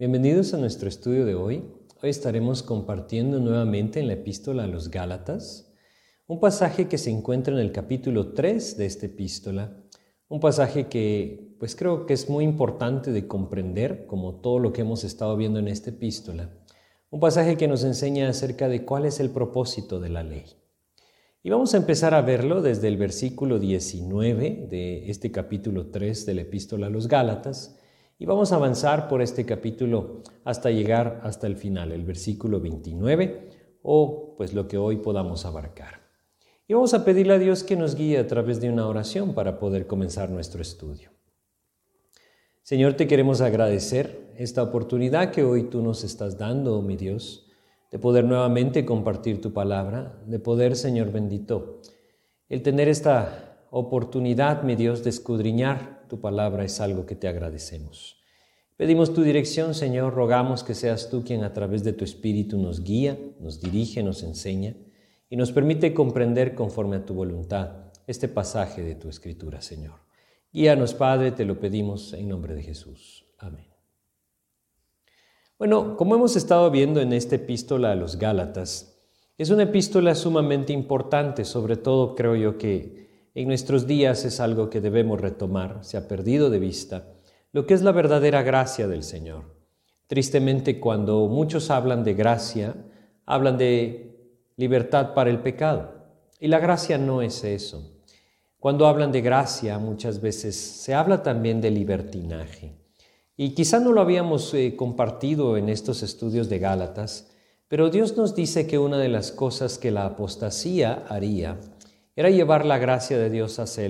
Bienvenidos a nuestro estudio de hoy. Hoy estaremos compartiendo nuevamente en la epístola a los Gálatas un pasaje que se encuentra en el capítulo 3 de esta epístola, un pasaje que pues creo que es muy importante de comprender como todo lo que hemos estado viendo en esta epístola, un pasaje que nos enseña acerca de cuál es el propósito de la ley. Y vamos a empezar a verlo desde el versículo 19 de este capítulo 3 de la epístola a los Gálatas, y vamos a avanzar por este capítulo hasta llegar hasta el final, el versículo 29, o pues lo que hoy podamos abarcar. Y vamos a pedirle a Dios que nos guíe a través de una oración para poder comenzar nuestro estudio. Señor, te queremos agradecer esta oportunidad que hoy tú nos estás dando, oh mi Dios, de poder nuevamente compartir tu palabra, de poder, Señor bendito, el tener esta oportunidad, mi Dios, de escudriñar tu palabra es algo que te agradecemos. Pedimos tu dirección, Señor, rogamos que seas tú quien a través de tu Espíritu nos guía, nos dirige, nos enseña y nos permite comprender conforme a tu voluntad este pasaje de tu Escritura, Señor. Guíanos, Padre, te lo pedimos en nombre de Jesús. Amén. Bueno, como hemos estado viendo en esta epístola a los Gálatas, es una epístola sumamente importante, sobre todo creo yo que en nuestros días es algo que debemos retomar, se ha perdido de vista, lo que es la verdadera gracia del Señor. Tristemente, cuando muchos hablan de gracia, hablan de libertad para el pecado. Y la gracia no es eso. Cuando hablan de gracia, muchas veces se habla también de libertinaje. Y quizá no lo habíamos eh, compartido en estos estudios de Gálatas, pero Dios nos dice que una de las cosas que la apostasía haría era llevar la gracia de Dios hacia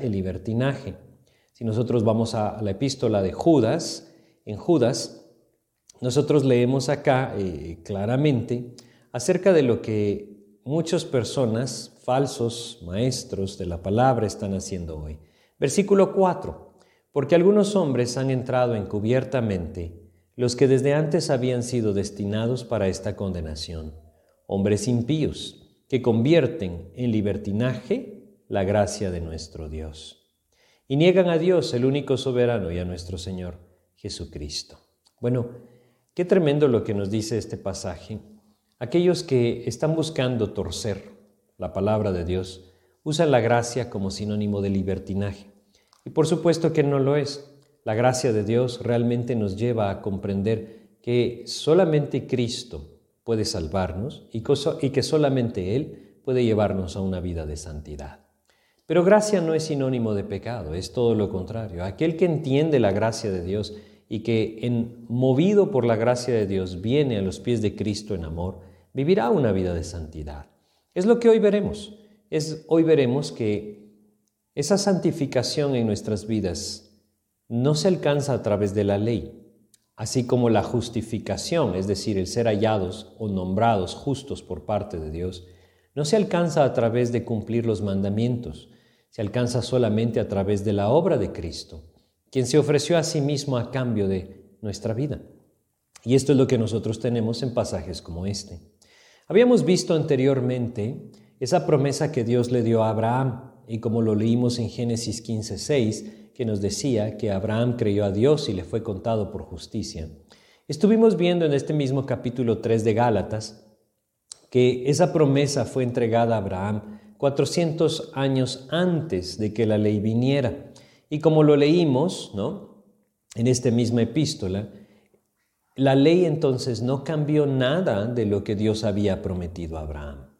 el, libertinaje. Si nosotros vamos a, la epístola de Judas, en Judas, nosotros leemos acá eh, claramente acerca de lo que muchas personas, falsos maestros de la palabra, están haciendo hoy. Versículo 4. Porque algunos hombres han entrado encubiertamente, los que desde antes habían sido destinados para esta condenación, hombres impíos que convierten en libertinaje la gracia de nuestro Dios. Y niegan a Dios, el único soberano, y a nuestro Señor Jesucristo. Bueno, qué tremendo lo que nos dice este pasaje. Aquellos que están buscando torcer la palabra de Dios usan la gracia como sinónimo de libertinaje. Y por supuesto que no lo es. La gracia de Dios realmente nos lleva a comprender que solamente Cristo puede salvarnos y, que solamente Él puede llevarnos a una vida de santidad. Pero gracia no es sinónimo de pecado, es todo lo contrario. Aquel que entiende la gracia de Dios y que en, movido por la gracia de Dios viene a los pies de Cristo en amor, vivirá una vida de santidad. Es lo que hoy veremos. Es, hoy veremos que esa santificación en nuestras vidas no se alcanza a través de la ley, así como la justificación, es decir, el ser hallados o nombrados justos por parte de Dios, no se alcanza a través de cumplir los mandamientos, se alcanza solamente a través de la obra de Cristo, quien se ofreció a sí mismo a cambio de nuestra vida. Y esto es lo que nosotros tenemos en pasajes como este. Habíamos visto anteriormente esa promesa que Dios le dio a Abraham, y como lo leímos en Génesis 15:6, que nos decía que Abraham creyó a Dios y le fue contado por justicia. Estuvimos viendo en este mismo capítulo 3 de Gálatas que esa promesa fue entregada a Abraham 400 años antes de que la ley viniera. Y como lo leímos, ¿no? En esta misma epístola, la ley entonces no cambió nada de lo que Dios había prometido a Abraham.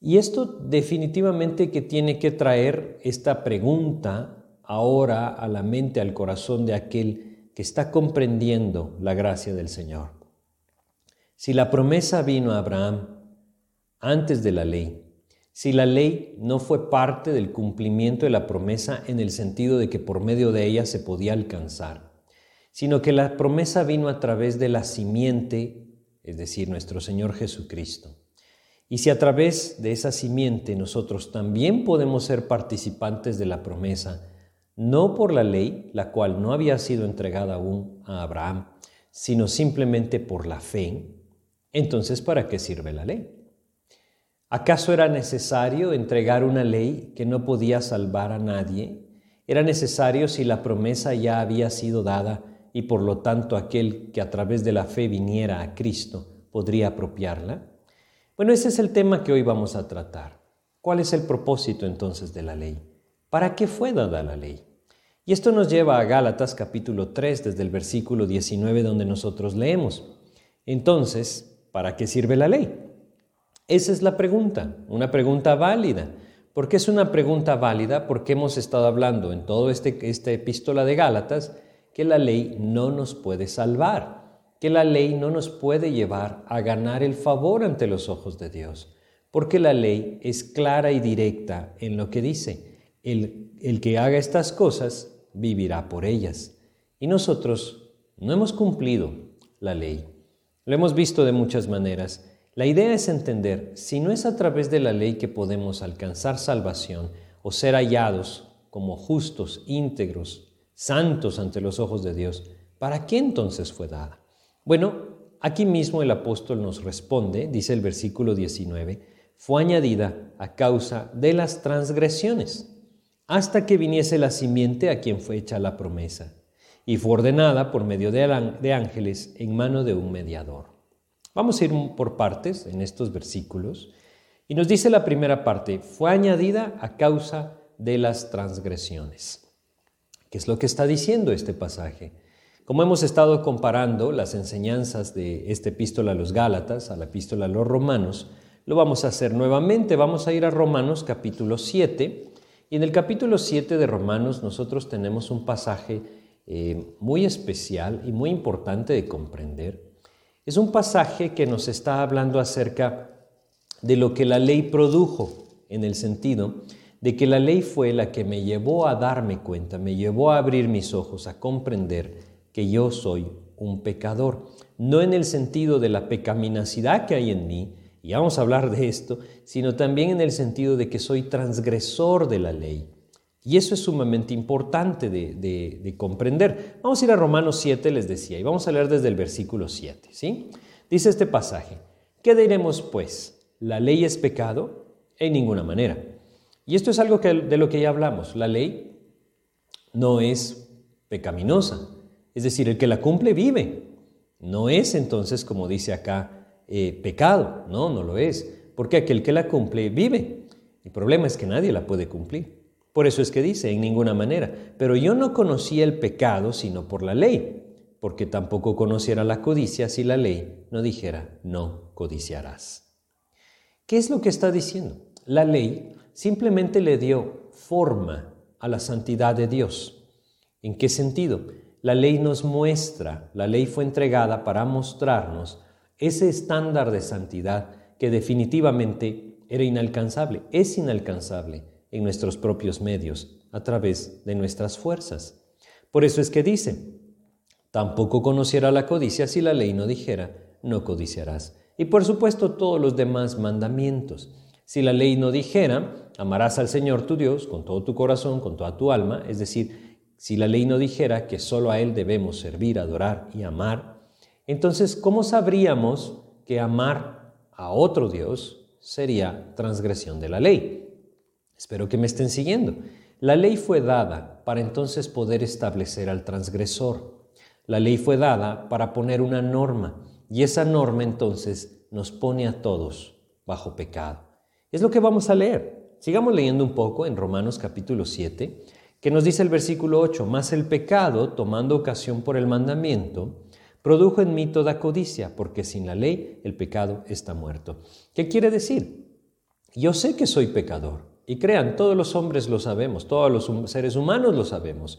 Y esto definitivamente que tiene que traer esta pregunta ahora a la mente, al corazón de aquel que está comprendiendo la gracia del Señor. Si la promesa vino a Abraham antes de la ley, si la ley no fue parte del cumplimiento de la promesa en el sentido de que por medio de ella se podía alcanzar, sino que la promesa vino a través de la simiente, es decir, nuestro Señor Jesucristo. Y si a través de esa simiente nosotros también podemos ser participantes de la promesa, no por la ley, la cual no había sido entregada aún a Abraham, sino simplemente por la fe, entonces ¿para qué sirve la ley? ¿Acaso era necesario entregar una ley que no podía salvar a nadie? ¿Era necesario si la promesa ya había sido dada y por lo tanto aquel que a través de la fe viniera a Cristo podría apropiarla? Bueno, ese es el tema que hoy vamos a tratar. ¿Cuál es el propósito entonces de la ley? ¿Para qué fue dada la ley? Y esto nos lleva a Gálatas capítulo 3 desde el versículo 19 donde nosotros leemos. Entonces, ¿para qué sirve la ley? Esa es la pregunta, una pregunta válida. ¿Por qué es una pregunta válida? Porque hemos estado hablando en todo este, esta epístola de Gálatas que la ley no nos puede salvar, que la ley no nos puede llevar a ganar el favor ante los ojos de Dios, porque la ley es clara y directa en lo que dice. El, el que haga estas cosas vivirá por ellas. Y nosotros no hemos cumplido la ley. Lo hemos visto de muchas maneras. La idea es entender si no es a través de la ley que podemos alcanzar salvación o ser hallados como justos, íntegros, santos ante los ojos de Dios, ¿para qué entonces fue dada? Bueno, aquí mismo el apóstol nos responde, dice el versículo 19, fue añadida a causa de las transgresiones, hasta que viniese la simiente a quien fue hecha la promesa, y fue ordenada por medio de ángeles en mano de un mediador. Vamos a ir por partes en estos versículos. Y nos dice la primera parte, fue añadida a causa de las transgresiones. ¿Qué es lo que está diciendo este pasaje? Como hemos estado comparando las enseñanzas de esta epístola a los Gálatas, a la epístola a los Romanos, lo vamos a hacer nuevamente. Vamos a ir a Romanos capítulo 7. Y en el capítulo 7 de Romanos nosotros tenemos un pasaje eh, muy especial y muy importante de comprender es un pasaje que nos está hablando acerca de lo que la ley produjo, en el sentido de que la ley fue la que me llevó a darme cuenta, me llevó a abrir mis ojos, a comprender que yo soy un pecador. No en el sentido de la pecaminosidad que hay en mí, y vamos a hablar de esto, sino también en el sentido de que soy transgresor de la ley. Y eso es sumamente importante de, comprender. Vamos a ir a Romanos 7, les decía, y vamos a leer desde el versículo 7. ¿sí? Dice este pasaje, ¿qué diremos pues? ¿La ley es pecado? En ninguna manera. Y esto es algo de lo que ya hablamos. La ley no es pecaminosa. Es decir, el que la cumple vive. No es entonces, como dice acá, eh, pecado. No, no lo es. Porque aquel que la cumple vive. El problema es que nadie la puede cumplir. Por eso es que dice, en ninguna manera. Pero yo no conocía el pecado sino por la ley, porque tampoco conociera la codicia si la ley no dijera, no codiciarás. ¿Qué es lo que está diciendo? La ley simplemente le dio forma a la santidad de Dios. ¿En qué sentido? La ley nos muestra, la ley fue entregada para mostrarnos ese estándar de santidad que definitivamente era inalcanzable, es inalcanzable en nuestros propios medios, a través de nuestras fuerzas. Por eso es que dice, tampoco conociera la codicia si la ley no dijera, no codiciarás. Y por supuesto todos los demás mandamientos. Si la ley no dijera, amarás al Señor tu Dios con todo tu corazón, con toda tu alma, es decir, si la ley no dijera que solo a Él debemos servir, adorar y amar, entonces, ¿cómo sabríamos que amar a otro Dios sería transgresión de la ley? Espero que me estén siguiendo. La ley fue dada para entonces poder establecer al transgresor. La ley fue dada para poner una norma y esa norma entonces nos pone a todos bajo pecado. Es lo que vamos a leer. Sigamos leyendo un poco en Romanos capítulo 7, que nos dice el versículo 8, más el pecado, tomando ocasión por el mandamiento, produjo en mí toda codicia, porque sin la ley el pecado está muerto. ¿Qué quiere decir? Yo sé que soy pecador, y crean, todos los hombres lo sabemos, todos los seres humanos lo sabemos.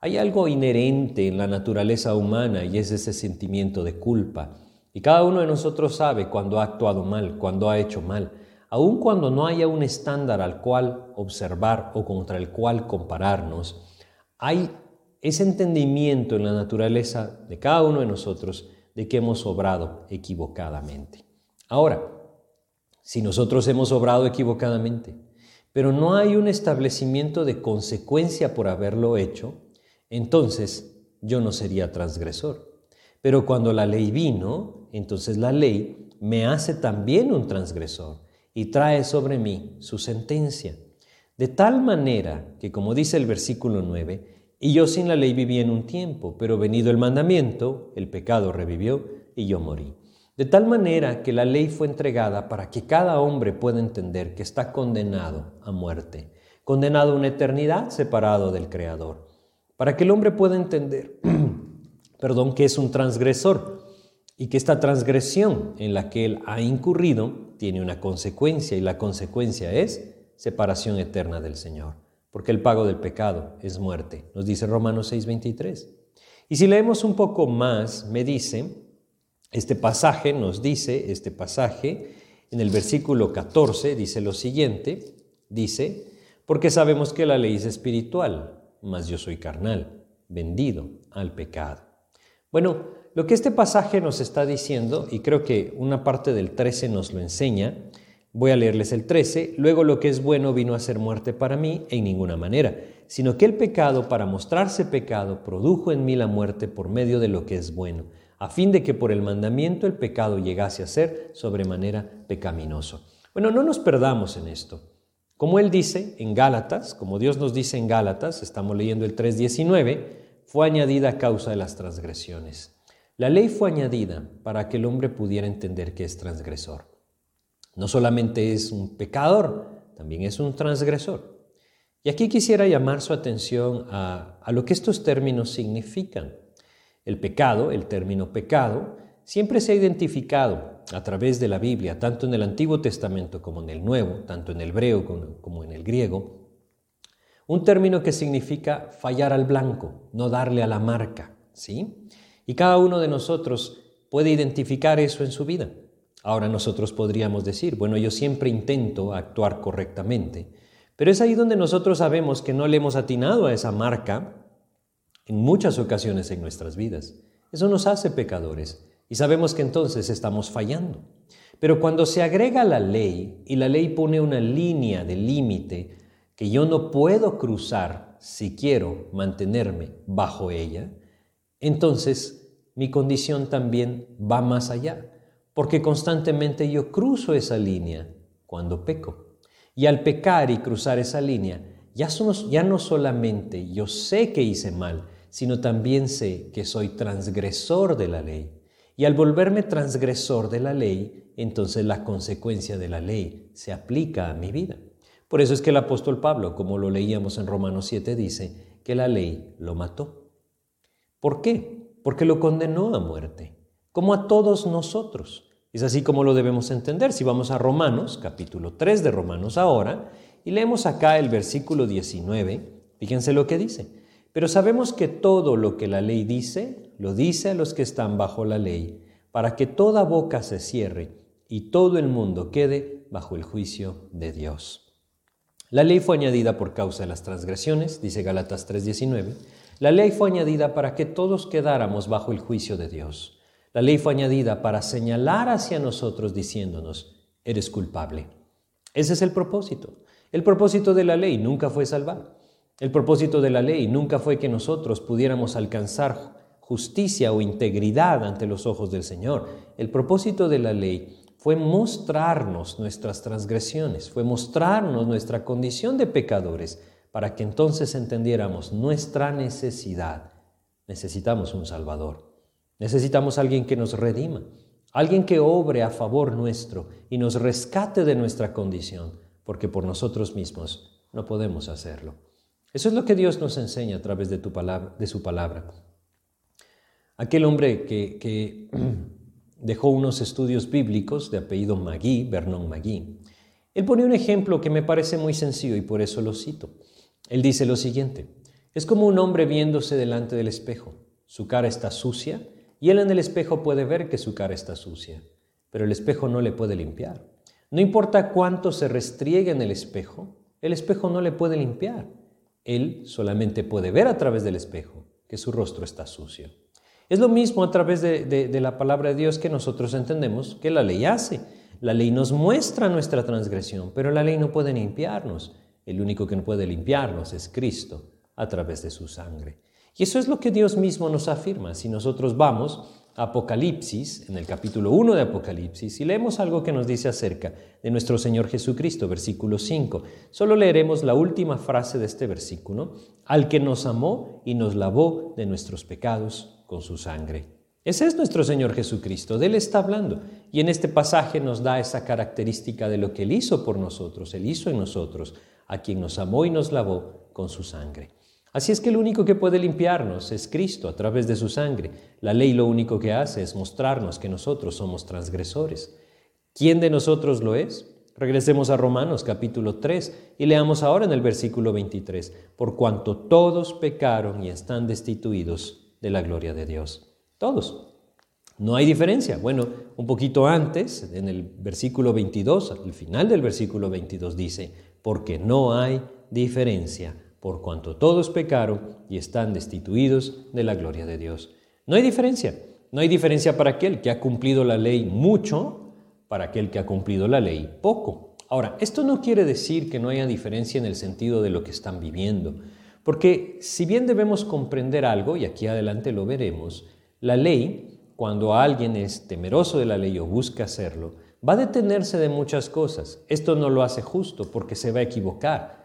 Hay algo inherente en la naturaleza humana y es ese sentimiento de culpa. Y cada uno de nosotros sabe cuando ha actuado mal, cuando ha hecho mal. Aun cuando no haya un estándar al cual observar o contra el cual compararnos, hay ese entendimiento en la naturaleza de cada uno de nosotros de que hemos obrado equivocadamente. Ahora, si nosotros hemos obrado equivocadamente, pero no hay un establecimiento de consecuencia por haberlo hecho, entonces yo no sería transgresor. Pero cuando la ley vino, entonces la ley me hace también un transgresor y trae sobre mí su sentencia. De tal manera que, como dice el versículo 9, Y yo sin la ley viví en un tiempo, pero venido el mandamiento, el pecado revivió y yo morí. De tal manera que la ley fue entregada para que cada hombre pueda entender que está condenado a muerte, condenado a una eternidad separado del Creador, para que el hombre pueda entender, perdón, que es un transgresor y que esta transgresión en la que él ha incurrido tiene una consecuencia y la consecuencia es separación eterna del Señor porque el pago del pecado es muerte, nos dice Romanos 6:23. Y si leemos un poco más, me dice, este pasaje nos dice, este pasaje en el versículo 14 dice lo siguiente, dice, porque sabemos que la ley es espiritual, mas yo soy carnal, vendido al pecado. Bueno, lo que este pasaje nos está diciendo, y creo que una parte del 13 nos lo enseña, Voy a leerles el 13. Luego lo que es bueno vino a ser muerte para mí en ninguna manera, sino que el pecado, para mostrarse pecado, produjo en mí la muerte por medio de lo que es bueno, a fin de que por el mandamiento el pecado llegase a ser sobremanera pecaminoso. Bueno, no nos perdamos en esto. Como él dice en Gálatas, como Dios nos dice en Gálatas, estamos leyendo el 3.19, fue añadida a causa de las transgresiones. La ley fue añadida para que el hombre pudiera entender que es transgresor. No solamente es un pecador, también es un transgresor. Y aquí quisiera llamar su atención a, lo que estos términos significan. El pecado, el término pecado, siempre se ha identificado a través de la Biblia, tanto en el Antiguo Testamento como en el Nuevo, tanto en el hebreo como en el griego, un término que significa fallar al blanco, no darle a la marca, ¿sí? Y cada uno de nosotros puede identificar eso en su vida. Ahora nosotros podríamos decir, bueno, yo siempre intento actuar correctamente, pero es ahí donde nosotros sabemos que no le hemos atinado a esa marca en muchas ocasiones en nuestras vidas. Eso nos hace pecadores y sabemos que entonces estamos fallando. Pero cuando se agrega la ley y la ley pone una línea de límite que yo no puedo cruzar si quiero mantenerme bajo ella, entonces mi condición también va más allá porque constantemente yo cruzo esa línea cuando peco. Y al pecar y cruzar esa línea, ya, no solamente yo sé que hice mal, sino también sé que soy transgresor de la ley. Y al volverme transgresor de la ley, entonces la consecuencia de la ley se aplica a mi vida. Por eso es que el apóstol Pablo, como lo leíamos en Romanos 7, dice que la ley lo mató. ¿Por qué? Porque lo condenó a muerte, como a todos nosotros. Es así como lo debemos entender. Si vamos a Romanos, capítulo 3 de Romanos ahora, y leemos acá el versículo 19, fíjense lo que dice. Pero sabemos que todo lo que la ley dice, lo dice a los que están bajo la ley, para que toda boca se cierre y todo el mundo quede bajo el juicio de Dios. La ley fue añadida por causa de las transgresiones, dice Galatas 3:19. La ley fue añadida para que todos quedáramos bajo el juicio de Dios. La ley fue añadida para señalar hacia nosotros diciéndonos, eres culpable. Ese es el propósito. El propósito de la ley nunca fue salvar. El propósito de la ley nunca fue que nosotros pudiéramos alcanzar justicia o integridad ante los ojos del Señor. El propósito de la ley fue mostrarnos nuestras transgresiones, fue mostrarnos nuestra condición de pecadores para que entonces entendiéramos nuestra necesidad. Necesitamos un Salvador. Necesitamos alguien que nos redima, alguien que obre a favor nuestro y nos rescate de nuestra condición, porque por nosotros mismos no podemos hacerlo. Eso es lo que Dios nos enseña a través de, tu palabra, de su palabra. Aquel hombre que, dejó unos estudios bíblicos de apellido Magui, Vernon Magui, él pone un ejemplo que me parece muy sencillo y por eso lo cito. Él dice lo siguiente, es como un hombre viéndose delante del espejo. Su cara está sucia y él en el espejo puede ver que su cara está sucia, pero el espejo no le puede limpiar. No importa cuánto se restriegue en el espejo, el espejo no le puede limpiar. Él solamente puede ver a través del espejo que su rostro está sucio. Es lo mismo a través de, de, la palabra de Dios que nosotros entendemos que la ley hace. La ley nos muestra nuestra transgresión, pero la ley no puede limpiarnos. El único que puede limpiarnos es Cristo a través de su sangre. Y eso es lo que Dios mismo nos afirma. Si nosotros vamos Apocalipsis, en el capítulo 1 de Apocalipsis, y leemos algo que nos dice acerca de nuestro Señor Jesucristo, versículo 5. Solo leeremos la última frase de este versículo, al que nos amó y nos lavó de nuestros pecados con su sangre. Ese es nuestro Señor Jesucristo, de Él está hablando. Y en este pasaje nos da esa característica de lo que Él hizo por nosotros, Él hizo en nosotros, a quien nos amó y nos lavó con su sangre. Así es que el único que puede limpiarnos es Cristo a través de su sangre. La ley lo único que hace es mostrarnos que nosotros somos transgresores. ¿Quién de nosotros lo es? Regresemos a Romanos capítulo 3 y leamos ahora en el versículo 23, por cuanto todos pecaron y están destituidos de la gloria de Dios. Todos. No hay diferencia. Bueno, un poquito antes, en el versículo 22, al final del versículo 22 dice, porque no hay diferencia por cuanto todos pecaron y están destituidos de la gloria de Dios. No hay diferencia. No hay diferencia para aquel que ha cumplido la ley mucho, para aquel que ha cumplido la ley poco. Ahora, esto no quiere decir que no haya diferencia en el sentido de lo que están viviendo, porque si bien debemos comprender algo, y aquí adelante lo veremos, la ley, cuando alguien es temeroso de la ley o busca hacerlo, va a detenerse de muchas cosas. Esto no lo hace justo porque se va a equivocar.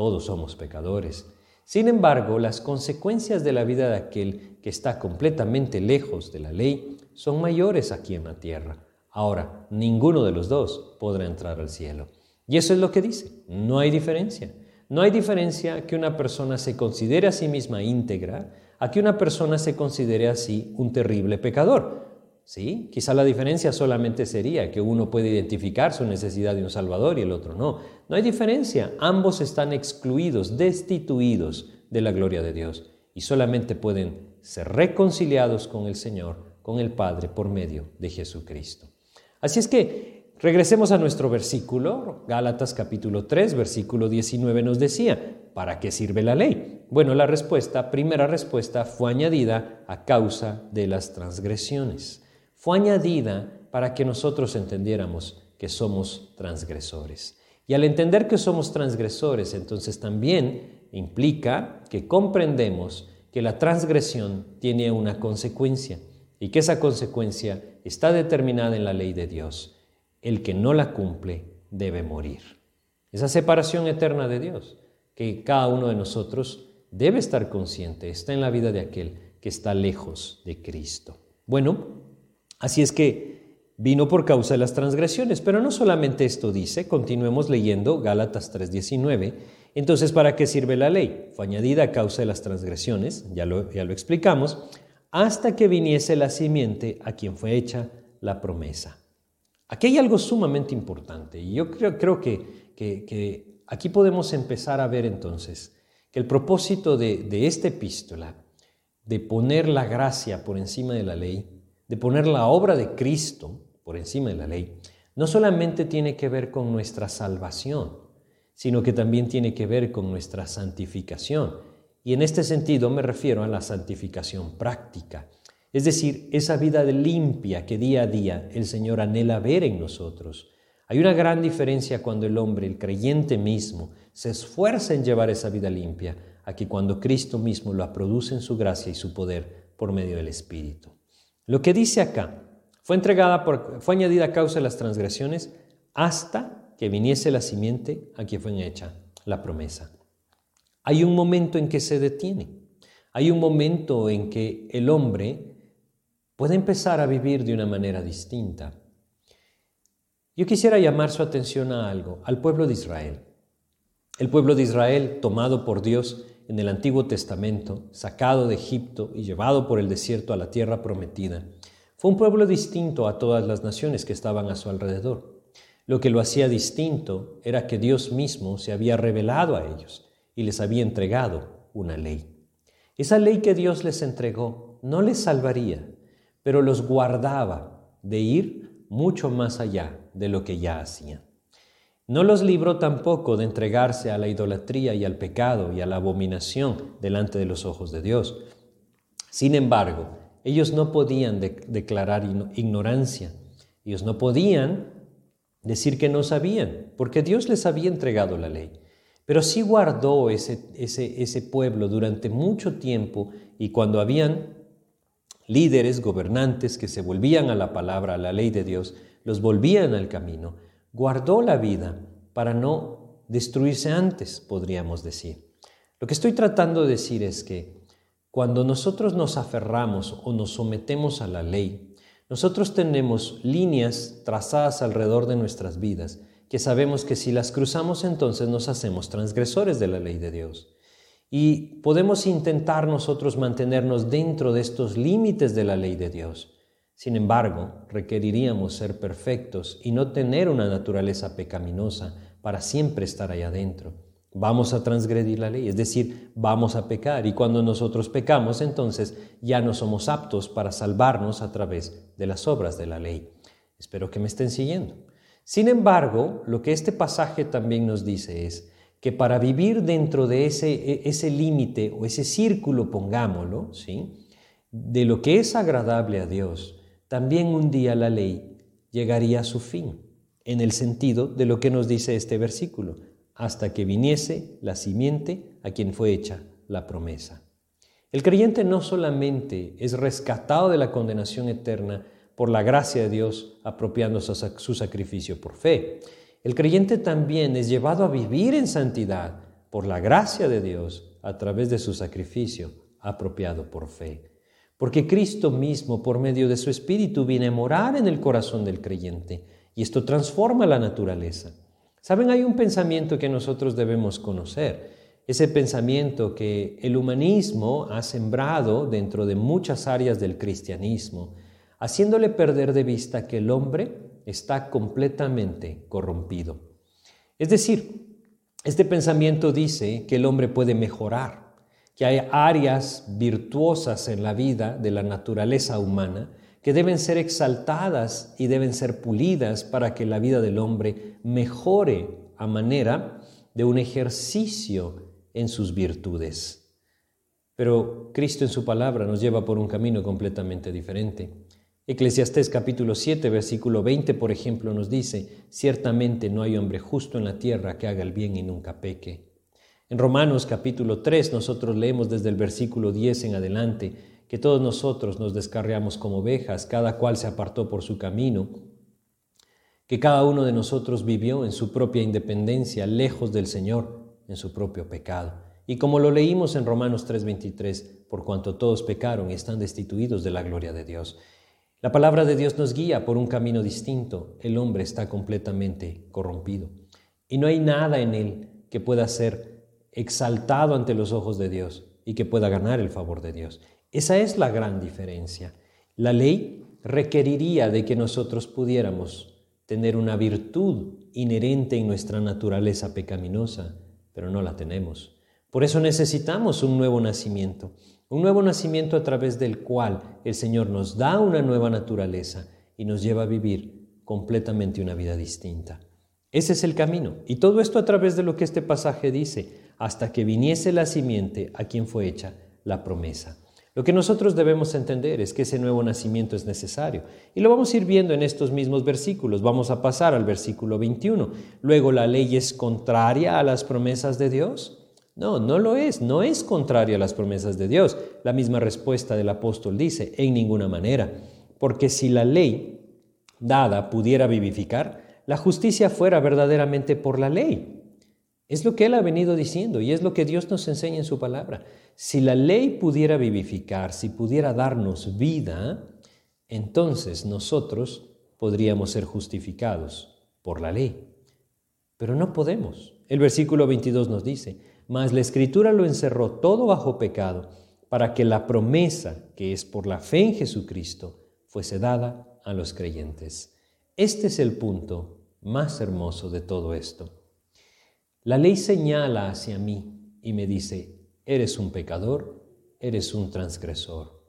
Todos somos pecadores. Sin embargo, las consecuencias de la vida de aquel que está completamente lejos de la ley son mayores aquí en la tierra. Ahora, ninguno de los dos podrá entrar al cielo. Y eso es lo que dice. No hay diferencia. No hay diferencia que una persona se considere a sí misma íntegra a que una persona se considere así un terrible pecador. ¿Sí? Quizá la diferencia solamente sería que uno puede identificar su necesidad de un Salvador y el otro no. No hay diferencia, ambos están excluidos, destituidos de la gloria de Dios y solamente pueden ser reconciliados con el Señor, con el Padre, por medio de Jesucristo. Así es que regresemos a nuestro versículo, Gálatas capítulo 3, versículo 19 nos decía, ¿para qué sirve la ley? Bueno, la respuesta, primera respuesta, fue añadida a causa de las transgresiones fue añadida para que nosotros entendiéramos que somos transgresores. Y al entender que somos transgresores, entonces también implica que comprendemos que la transgresión tiene una consecuencia y que esa consecuencia está determinada en la ley de Dios. El que no la cumple debe morir. Esa separación eterna de Dios, que cada uno de nosotros debe estar consciente, está en la vida de aquel que está lejos de Cristo. Bueno, Así es que vino por causa de las transgresiones, pero no solamente esto dice, continuemos leyendo Gálatas 3:19. Entonces, ¿para qué sirve la ley? Fue añadida a causa de las transgresiones, ya lo, ya lo explicamos, hasta que viniese la simiente a quien fue hecha la promesa. Aquí hay algo sumamente importante y yo creo, creo que, que, aquí podemos empezar a ver entonces que el propósito de, de esta epístola, de poner la gracia por encima de la ley, de poner la obra de Cristo por encima de la ley, no solamente tiene que ver con nuestra salvación, sino que también tiene que ver con nuestra santificación. Y en este sentido me refiero a la santificación práctica, es decir, esa vida limpia que día a día el Señor anhela ver en nosotros. Hay una gran diferencia cuando el hombre, el creyente mismo, se esfuerza en llevar esa vida limpia, a que cuando Cristo mismo la produce en su gracia y su poder por medio del Espíritu. Lo que dice acá, fue entregada por, fue añadida a causa de las transgresiones hasta que viniese la simiente a quien fue hecha la promesa. Hay un momento en que se detiene. Hay un momento en que el hombre puede empezar a vivir de una manera distinta. Yo quisiera llamar su atención a algo, al pueblo de Israel. El pueblo de Israel, tomado por Dios, en el Antiguo Testamento, sacado de Egipto y llevado por el desierto a la tierra prometida, fue un pueblo distinto a todas las naciones que estaban a su alrededor. Lo que lo hacía distinto era que Dios mismo se había revelado a ellos y les había entregado una ley. Esa ley que Dios les entregó no les salvaría, pero los guardaba de ir mucho más allá de lo que ya hacían. No los libró tampoco de entregarse a la idolatría y al pecado y a la abominación delante de los ojos de Dios. Sin embargo, ellos no podían declarar ignorancia, ellos no podían decir que no sabían, porque Dios les había entregado la ley. Pero sí guardó ese, ese, ese pueblo durante mucho tiempo y cuando habían líderes, gobernantes que se volvían a la palabra, a la ley de Dios, los volvían al camino, guardó la vida para no destruirse antes, podríamos decir. Lo que estoy tratando de decir es que cuando nosotros nos aferramos o nos sometemos a la ley, nosotros tenemos líneas trazadas alrededor de nuestras vidas que sabemos que si las cruzamos entonces nos hacemos transgresores de la ley de Dios. Y podemos intentar nosotros mantenernos dentro de estos límites de la ley de Dios. Sin embargo, requeriríamos ser perfectos y no tener una naturaleza pecaminosa para siempre estar allá adentro. Vamos a transgredir la ley, es decir, vamos a pecar. Y cuando nosotros pecamos, entonces ya no somos aptos para salvarnos a través de las obras de la ley. Espero que me estén siguiendo. Sin embargo, lo que este pasaje también nos dice es que para vivir dentro de ese, e, ese límite o ese círculo, pongámoslo, ¿sí? de lo que es agradable a Dios, también un día la ley llegaría a su fin, en el sentido de lo que nos dice este versículo, hasta que viniese la simiente a quien fue hecha la promesa. El creyente no solamente es rescatado de la condenación eterna por la gracia de Dios apropiándose su sacrificio por fe, el creyente también es llevado a vivir en santidad por la gracia de Dios a través de su sacrificio apropiado por fe. Porque Cristo mismo, por medio de su Espíritu, viene a morar en el corazón del creyente y esto transforma la naturaleza. Saben, hay un pensamiento que nosotros debemos conocer, ese pensamiento que el humanismo ha sembrado dentro de muchas áreas del cristianismo, haciéndole perder de vista que el hombre está completamente corrompido. Es decir, este pensamiento dice que el hombre puede mejorar, que hay áreas virtuosas en la vida de la naturaleza humana que deben ser exaltadas y deben ser pulidas para que la vida del hombre mejore a manera de un ejercicio en sus virtudes. Pero Cristo en su palabra nos lleva por un camino completamente diferente. Eclesiastés capítulo 7, versículo 20, por ejemplo, nos dice, ciertamente no hay hombre justo en la tierra que haga el bien y nunca peque. En Romanos capítulo 3 nosotros leemos desde el versículo 10 en adelante que todos nosotros nos descarriamos como ovejas, cada cual se apartó por su camino, que cada uno de nosotros vivió en su propia independencia, lejos del Señor, en su propio pecado. Y como lo leímos en Romanos 3:23, por cuanto todos pecaron y están destituidos de la gloria de Dios. La palabra de Dios nos guía por un camino distinto. El hombre está completamente corrompido y no hay nada en él que pueda ser exaltado ante los ojos de Dios y que pueda ganar el favor de Dios. Esa es la gran diferencia. La ley requeriría de que nosotros pudiéramos tener una virtud inherente en nuestra naturaleza pecaminosa, pero no la tenemos. Por eso necesitamos un nuevo nacimiento. Un nuevo nacimiento a través del cual el Señor nos da una nueva naturaleza y nos lleva a vivir completamente una vida distinta. Ese es el camino. Y todo esto a través de lo que este pasaje dice, hasta que viniese la simiente a quien fue hecha la promesa. Lo que nosotros debemos entender es que ese nuevo nacimiento es necesario. Y lo vamos a ir viendo en estos mismos versículos. Vamos a pasar al versículo 21. Luego, ¿la ley es contraria a las promesas de Dios? No, no lo es, no es contrario a las promesas de Dios. La misma respuesta del apóstol dice, en ninguna manera, porque si la ley dada pudiera vivificar, la justicia fuera verdaderamente por la ley. Es lo que él ha venido diciendo y es lo que Dios nos enseña en su palabra. Si la ley pudiera vivificar, si pudiera darnos vida, entonces nosotros podríamos ser justificados por la ley. Pero no podemos. El versículo 22 nos dice, mas la escritura lo encerró todo bajo pecado, para que la promesa, que es por la fe en Jesucristo, fuese dada a los creyentes. Este es el punto más hermoso de todo esto. La ley señala hacia mí y me dice, eres un pecador, eres un transgresor.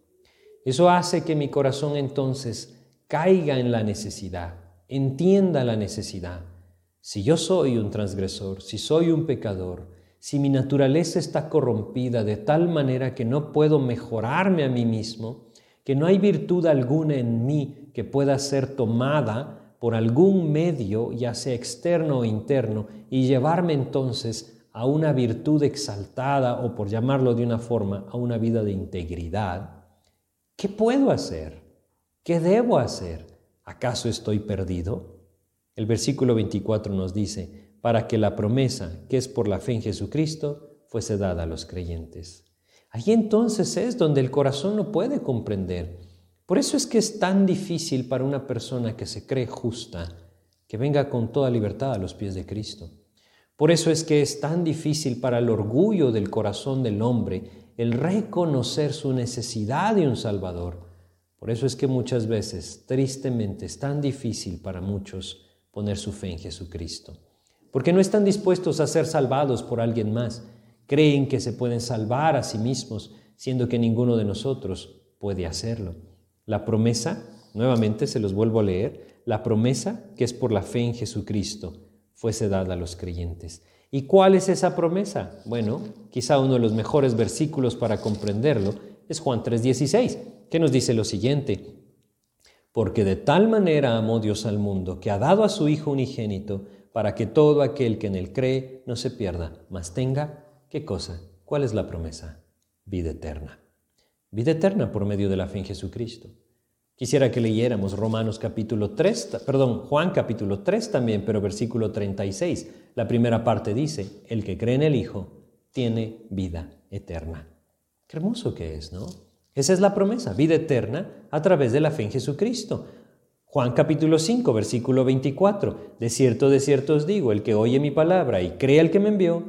Eso hace que mi corazón entonces caiga en la necesidad, entienda la necesidad. Si yo soy un transgresor, si soy un pecador, si mi naturaleza está corrompida de tal manera que no puedo mejorarme a mí mismo, que no hay virtud alguna en mí que pueda ser tomada por algún medio, ya sea externo o interno, y llevarme entonces a una virtud exaltada o por llamarlo de una forma, a una vida de integridad, ¿Qué puedo hacer? ¿Qué debo hacer? ¿Acaso estoy perdido? El versículo 24 nos dice, para que la promesa, que es por la fe en Jesucristo, fuese dada a los creyentes. Allí entonces es donde el corazón no puede comprender. Por eso es que es tan difícil para una persona que se cree justa que venga con toda libertad a los pies de Cristo. Por eso es que es tan difícil para el orgullo del corazón del hombre el reconocer su necesidad de un Salvador. Por eso es que muchas veces, tristemente, es tan difícil para muchos poner su fe en Jesucristo. Porque no están dispuestos a ser salvados por alguien más. Creen que se pueden salvar a sí mismos, siendo que ninguno de nosotros puede hacerlo. La promesa, nuevamente se los vuelvo a leer, la promesa que es por la fe en Jesucristo fuese dada a los creyentes. ¿Y cuál es esa promesa? Bueno, quizá uno de los mejores versículos para comprenderlo es Juan 3:16, que nos dice lo siguiente, porque de tal manera amó Dios al mundo que ha dado a su Hijo unigénito para que todo aquel que en él cree no se pierda, mas tenga, ¿qué cosa? ¿Cuál es la promesa? Vida eterna. Vida eterna por medio de la fe en Jesucristo. Quisiera que leyéramos Romanos capítulo 3, perdón, Juan capítulo 3 también, pero versículo 36. La primera parte dice, el que cree en el Hijo tiene vida eterna. Qué hermoso que es, ¿no? Esa es la promesa, vida eterna a través de la fe en Jesucristo. Juan capítulo 5, versículo 24. De cierto, de cierto os digo, el que oye mi palabra y cree al que me envió,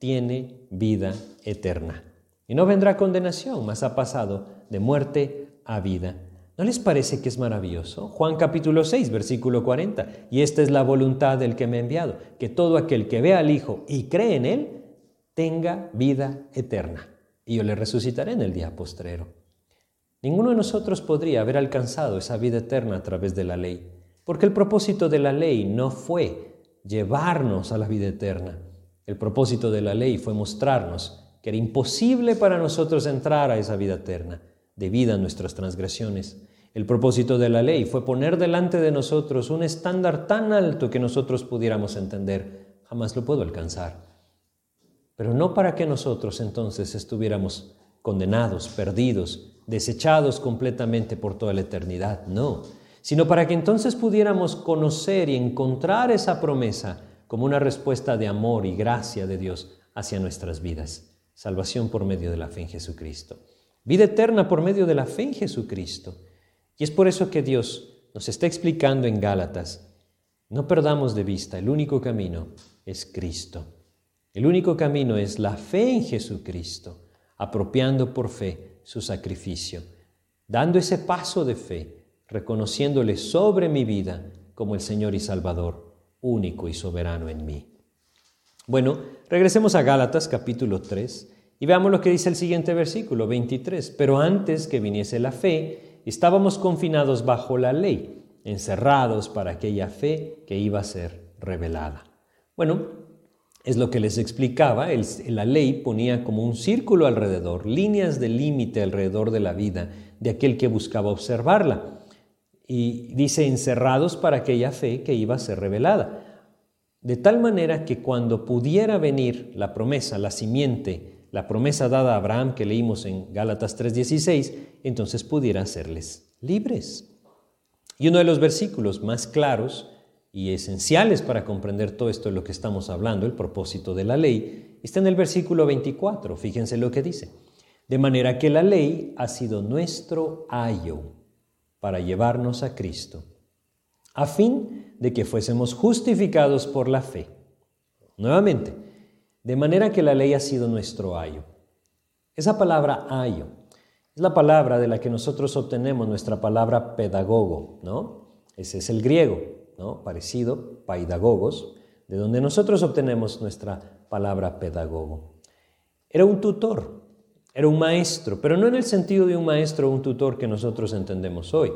tiene vida eterna. Y no vendrá condenación, mas ha pasado de muerte a vida ¿No les parece que es maravilloso? Juan capítulo 6, versículo 40. Y esta es la voluntad del que me ha enviado, que todo aquel que vea al Hijo y cree en Él, tenga vida eterna. Y yo le resucitaré en el día postrero. Ninguno de nosotros podría haber alcanzado esa vida eterna a través de la ley, porque el propósito de la ley no fue llevarnos a la vida eterna. El propósito de la ley fue mostrarnos que era imposible para nosotros entrar a esa vida eterna debido a nuestras transgresiones. El propósito de la ley fue poner delante de nosotros un estándar tan alto que nosotros pudiéramos entender. Jamás lo puedo alcanzar. Pero no para que nosotros entonces estuviéramos condenados, perdidos, desechados completamente por toda la eternidad, no, sino para que entonces pudiéramos conocer y encontrar esa promesa como una respuesta de amor y gracia de Dios hacia nuestras vidas. Salvación por medio de la fe en Jesucristo vida eterna por medio de la fe en Jesucristo. Y es por eso que Dios nos está explicando en Gálatas, no perdamos de vista, el único camino es Cristo. El único camino es la fe en Jesucristo, apropiando por fe su sacrificio, dando ese paso de fe, reconociéndole sobre mi vida como el Señor y Salvador, único y soberano en mí. Bueno, regresemos a Gálatas capítulo 3 y veamos lo que dice el siguiente versículo, 23. Pero antes que viniese la fe, estábamos confinados bajo la ley, encerrados para aquella fe que iba a ser revelada. Bueno, es lo que les explicaba, la ley ponía como un círculo alrededor, líneas de límite alrededor de la vida de aquel que buscaba observarla. Y dice encerrados para aquella fe que iba a ser revelada. De tal manera que cuando pudiera venir la promesa, la simiente, la promesa dada a Abraham que leímos en Gálatas 3:16, entonces pudieran serles libres. Y uno de los versículos más claros y esenciales para comprender todo esto de lo que estamos hablando, el propósito de la ley, está en el versículo 24. Fíjense lo que dice. De manera que la ley ha sido nuestro ayo para llevarnos a Cristo, a fin de que fuésemos justificados por la fe. Nuevamente, de manera que la ley ha sido nuestro ayo. Esa palabra ayo es la palabra de la que nosotros obtenemos nuestra palabra pedagogo, ¿no? Ese es el griego, ¿no? Parecido, paidagogos, de donde nosotros obtenemos nuestra palabra pedagogo. Era un tutor, era un maestro, pero no en el sentido de un maestro o un tutor que nosotros entendemos hoy.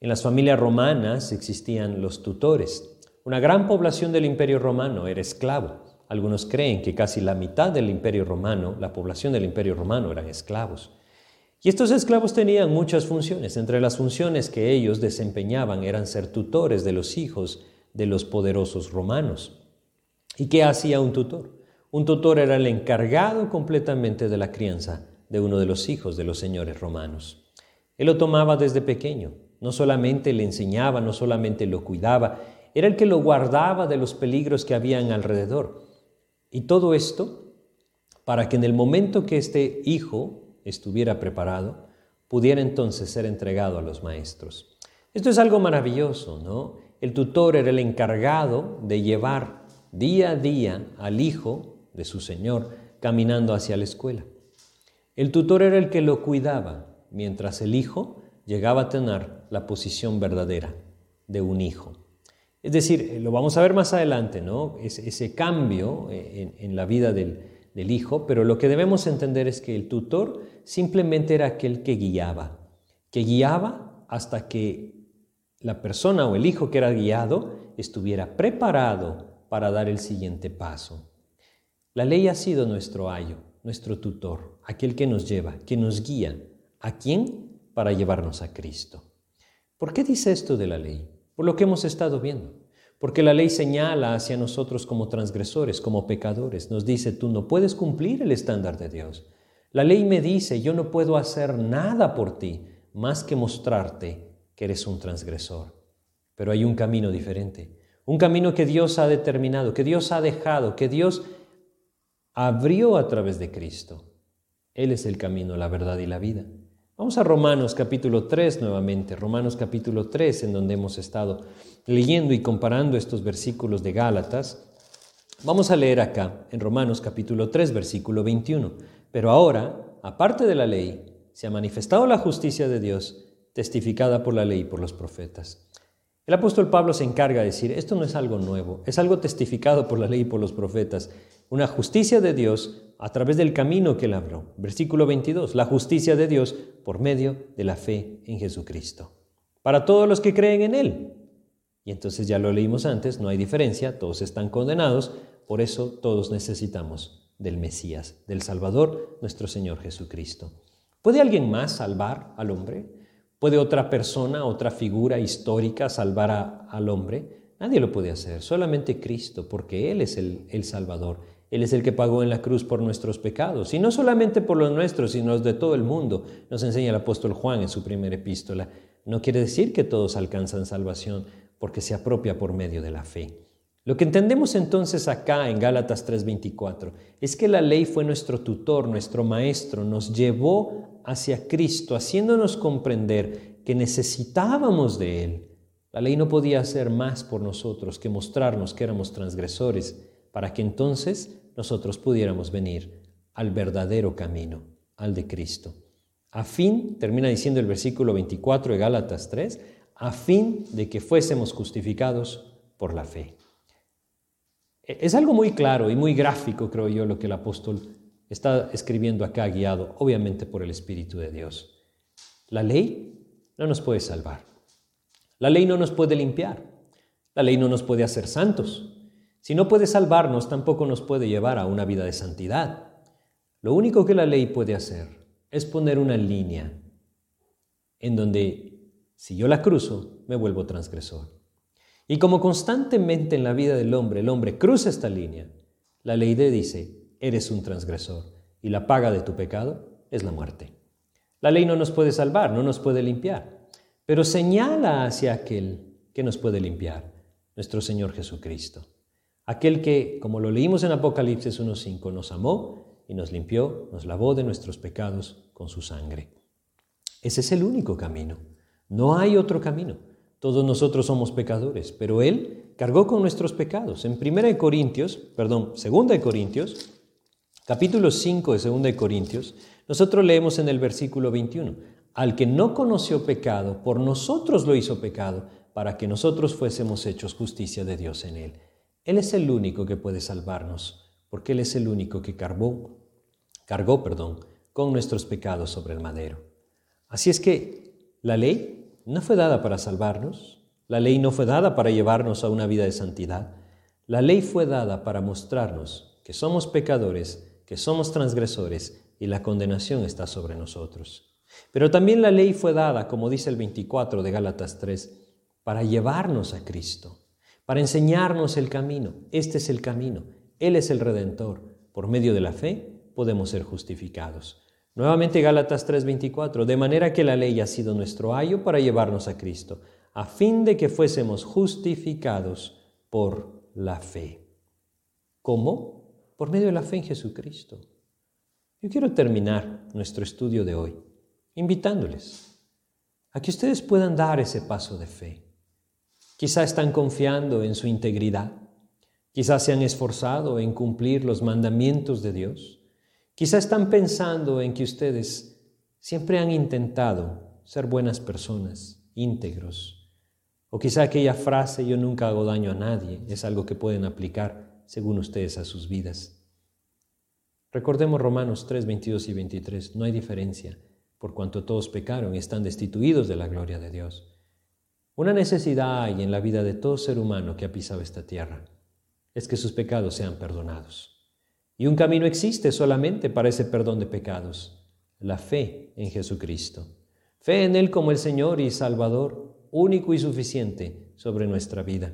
En las familias romanas existían los tutores. Una gran población del imperio romano era esclavo. Algunos creen que casi la mitad del imperio romano, la población del imperio romano eran esclavos. Y estos esclavos tenían muchas funciones. Entre las funciones que ellos desempeñaban eran ser tutores de los hijos de los poderosos romanos. ¿Y qué hacía un tutor? Un tutor era el encargado completamente de la crianza de uno de los hijos de los señores romanos. Él lo tomaba desde pequeño. No solamente le enseñaba, no solamente lo cuidaba, era el que lo guardaba de los peligros que habían alrededor. Y todo esto para que en el momento que este hijo estuviera preparado, pudiera entonces ser entregado a los maestros. Esto es algo maravilloso, ¿no? El tutor era el encargado de llevar día a día al hijo de su señor caminando hacia la escuela. El tutor era el que lo cuidaba, mientras el hijo llegaba a tener la posición verdadera de un hijo. Es decir, eh, lo vamos a ver más adelante, ¿no? ese cambio eh, en, la vida del hijo, pero lo que debemos entender es que el tutor simplemente era aquel que guiaba, que guiaba hasta que la persona o el hijo que era guiado estuviera preparado para dar el siguiente paso. La ley ha sido nuestro ayo, nuestro tutor, aquel que nos lleva, que nos guía. ¿A quién? Para llevarnos a Cristo. ¿Por qué dice esto de la ley? Por lo que hemos estado viendo. Porque la ley señala hacia nosotros como transgresores, como pecadores. Nos dice, tú no puedes cumplir el estándar de Dios. La ley me dice, yo no puedo hacer nada por ti más que mostrarte que eres un transgresor. Pero hay un camino diferente. Un camino que Dios ha determinado, que Dios ha dejado, que Dios abrió a través de Cristo. Él es el camino, la verdad y la vida. Vamos a Romanos capítulo 3 nuevamente, Romanos capítulo 3 en donde hemos estado leyendo y comparando estos versículos de Gálatas. Vamos a leer acá en Romanos capítulo 3 versículo 21. Pero ahora, aparte de la ley, se ha manifestado la justicia de Dios, testificada por la ley y por los profetas. El apóstol Pablo se encarga de decir, esto no es algo nuevo, es algo testificado por la ley y por los profetas, una justicia de Dios a través del camino que él abrió. Versículo 22, la justicia de Dios por medio de la fe en Jesucristo. Para todos los que creen en Él. Y entonces ya lo leímos antes, no hay diferencia, todos están condenados, por eso todos necesitamos del Mesías, del Salvador, nuestro Señor Jesucristo. ¿Puede alguien más salvar al hombre? ¿Puede otra persona, otra figura histórica salvar al hombre? Nadie lo puede hacer, solamente Cristo, porque Él es el, el Salvador. Él es el que pagó en la cruz por nuestros pecados, y no solamente por los nuestros, sino los de todo el mundo, nos enseña el apóstol Juan en su primera epístola. No quiere decir que todos alcanzan salvación, porque se apropia por medio de la fe. Lo que entendemos entonces acá en Gálatas 3:24 es que la ley fue nuestro tutor, nuestro maestro, nos llevó hacia Cristo, haciéndonos comprender que necesitábamos de Él. La ley no podía hacer más por nosotros que mostrarnos que éramos transgresores, para que entonces nosotros pudiéramos venir al verdadero camino, al de Cristo. A fin, termina diciendo el versículo 24 de Gálatas 3, a fin de que fuésemos justificados por la fe. E-, es algo muy claro y muy gráfico, creo yo, lo que el apóstol está escribiendo acá guiado obviamente por el Espíritu de Dios. La ley no nos puede salvar. La ley no nos puede limpiar. La ley no nos puede hacer santos. Si no puede salvarnos, tampoco nos puede llevar a una vida de santidad. Lo único que la ley puede hacer es poner una línea en donde si yo la cruzo, me vuelvo transgresor. Y como constantemente en la vida del hombre el hombre cruza esta línea, la ley de dice, eres un transgresor y la paga de tu pecado es la muerte. La ley no nos puede salvar, no nos puede limpiar, pero señala hacia aquel que nos puede limpiar, nuestro Señor Jesucristo. Aquel que, como lo leímos en Apocalipsis 1.5, nos amó y nos limpió, nos lavó de nuestros pecados con su sangre. Ese es el único camino. No hay otro camino. Todos nosotros somos pecadores, pero Él cargó con nuestros pecados. En 1 Corintios, perdón, 2 Corintios, capítulo 5 de 2 de Corintios, nosotros leemos en el versículo 21, al que no conoció pecado, por nosotros lo hizo pecado, para que nosotros fuésemos hechos justicia de Dios en él. Él es el único que puede salvarnos, porque Él es el único que cargó, cargó perdón, con nuestros pecados sobre el madero. Así es que la ley no fue dada para salvarnos, la ley no fue dada para llevarnos a una vida de santidad, la ley fue dada para mostrarnos que somos pecadores que somos transgresores y la condenación está sobre nosotros. Pero también la ley fue dada, como dice el 24 de Gálatas 3, para llevarnos a Cristo, para enseñarnos el camino. Este es el camino, Él es el Redentor. Por medio de la fe podemos ser justificados. Nuevamente Gálatas 3:24, de manera que la ley ha sido nuestro ayo para llevarnos a Cristo, a fin de que fuésemos justificados por la fe. ¿Cómo? Por medio de la fe en Jesucristo. Yo quiero terminar nuestro estudio de hoy invitándoles a que ustedes puedan dar ese paso de fe. Quizá están confiando en su integridad, quizá se han esforzado en cumplir los mandamientos de Dios, quizá están pensando en que ustedes siempre han intentado ser buenas personas, íntegros, o quizá aquella frase yo nunca hago daño a nadie es algo que pueden aplicar según ustedes a sus vidas. Recordemos Romanos 3, 22 y 23. No hay diferencia, por cuanto todos pecaron y están destituidos de la gloria de Dios. Una necesidad hay en la vida de todo ser humano que ha pisado esta tierra, es que sus pecados sean perdonados. Y un camino existe solamente para ese perdón de pecados, la fe en Jesucristo. Fe en Él como el Señor y Salvador, único y suficiente sobre nuestra vida.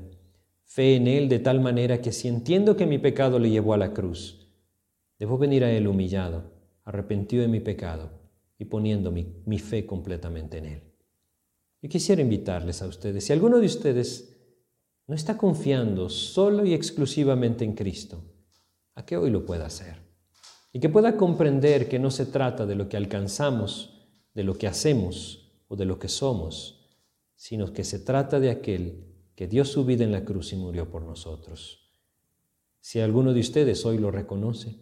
Fe en Él de tal manera que si entiendo que mi pecado le llevó a la cruz, Debo venir a Él humillado, arrepentido de mi pecado y poniendo mi, mi fe completamente en Él. Yo quisiera invitarles a ustedes, si alguno de ustedes no está confiando solo y exclusivamente en Cristo, a que hoy lo pueda hacer. Y que pueda comprender que no se trata de lo que alcanzamos, de lo que hacemos o de lo que somos, sino que se trata de aquel que dio su vida en la cruz y murió por nosotros. Si alguno de ustedes hoy lo reconoce,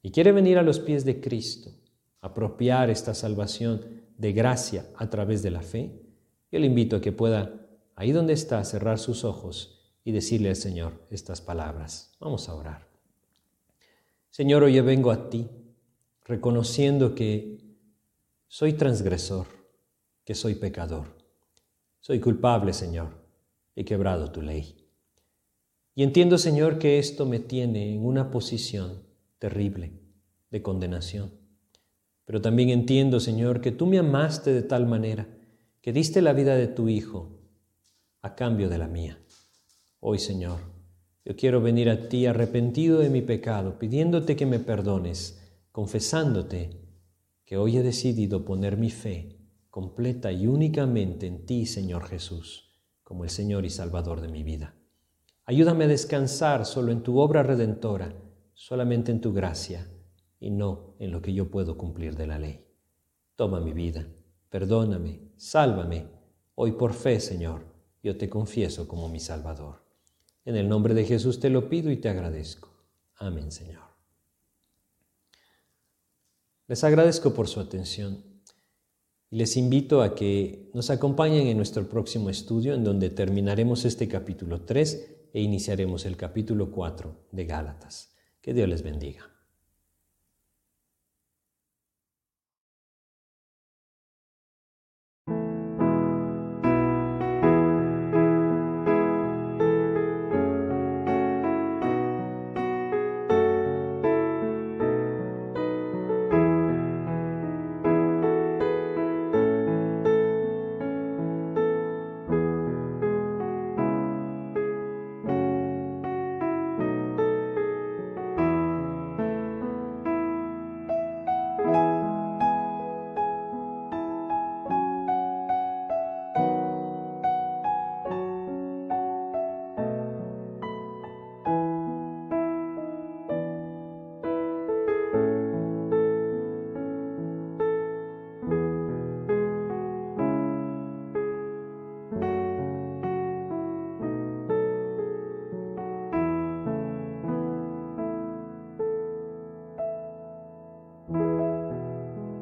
y quiere venir a los pies de Cristo, apropiar esta salvación de gracia a través de la fe, yo le invito a que pueda, ahí donde está, cerrar sus ojos y decirle al Señor estas palabras. Vamos a orar. Señor, hoy vengo a ti reconociendo que soy transgresor, que soy pecador. Soy culpable, Señor. He quebrado tu ley. Y entiendo, Señor, que esto me tiene en una posición terrible de condenación. Pero también entiendo, Señor, que tú me amaste de tal manera que diste la vida de tu Hijo a cambio de la mía. Hoy, Señor, yo quiero venir a ti arrepentido de mi pecado, pidiéndote que me perdones, confesándote que hoy he decidido poner mi fe completa y únicamente en ti, Señor Jesús, como el Señor y Salvador de mi vida. Ayúdame a descansar solo en tu obra redentora solamente en tu gracia y no en lo que yo puedo cumplir de la ley. Toma mi vida, perdóname, sálvame. Hoy por fe, Señor, yo te confieso como mi Salvador. En el nombre de Jesús te lo pido y te agradezco. Amén, Señor. Les agradezco por su atención y les invito a que nos acompañen en nuestro próximo estudio en donde terminaremos este capítulo 3 e iniciaremos el capítulo 4 de Gálatas. Que Dios les bendiga.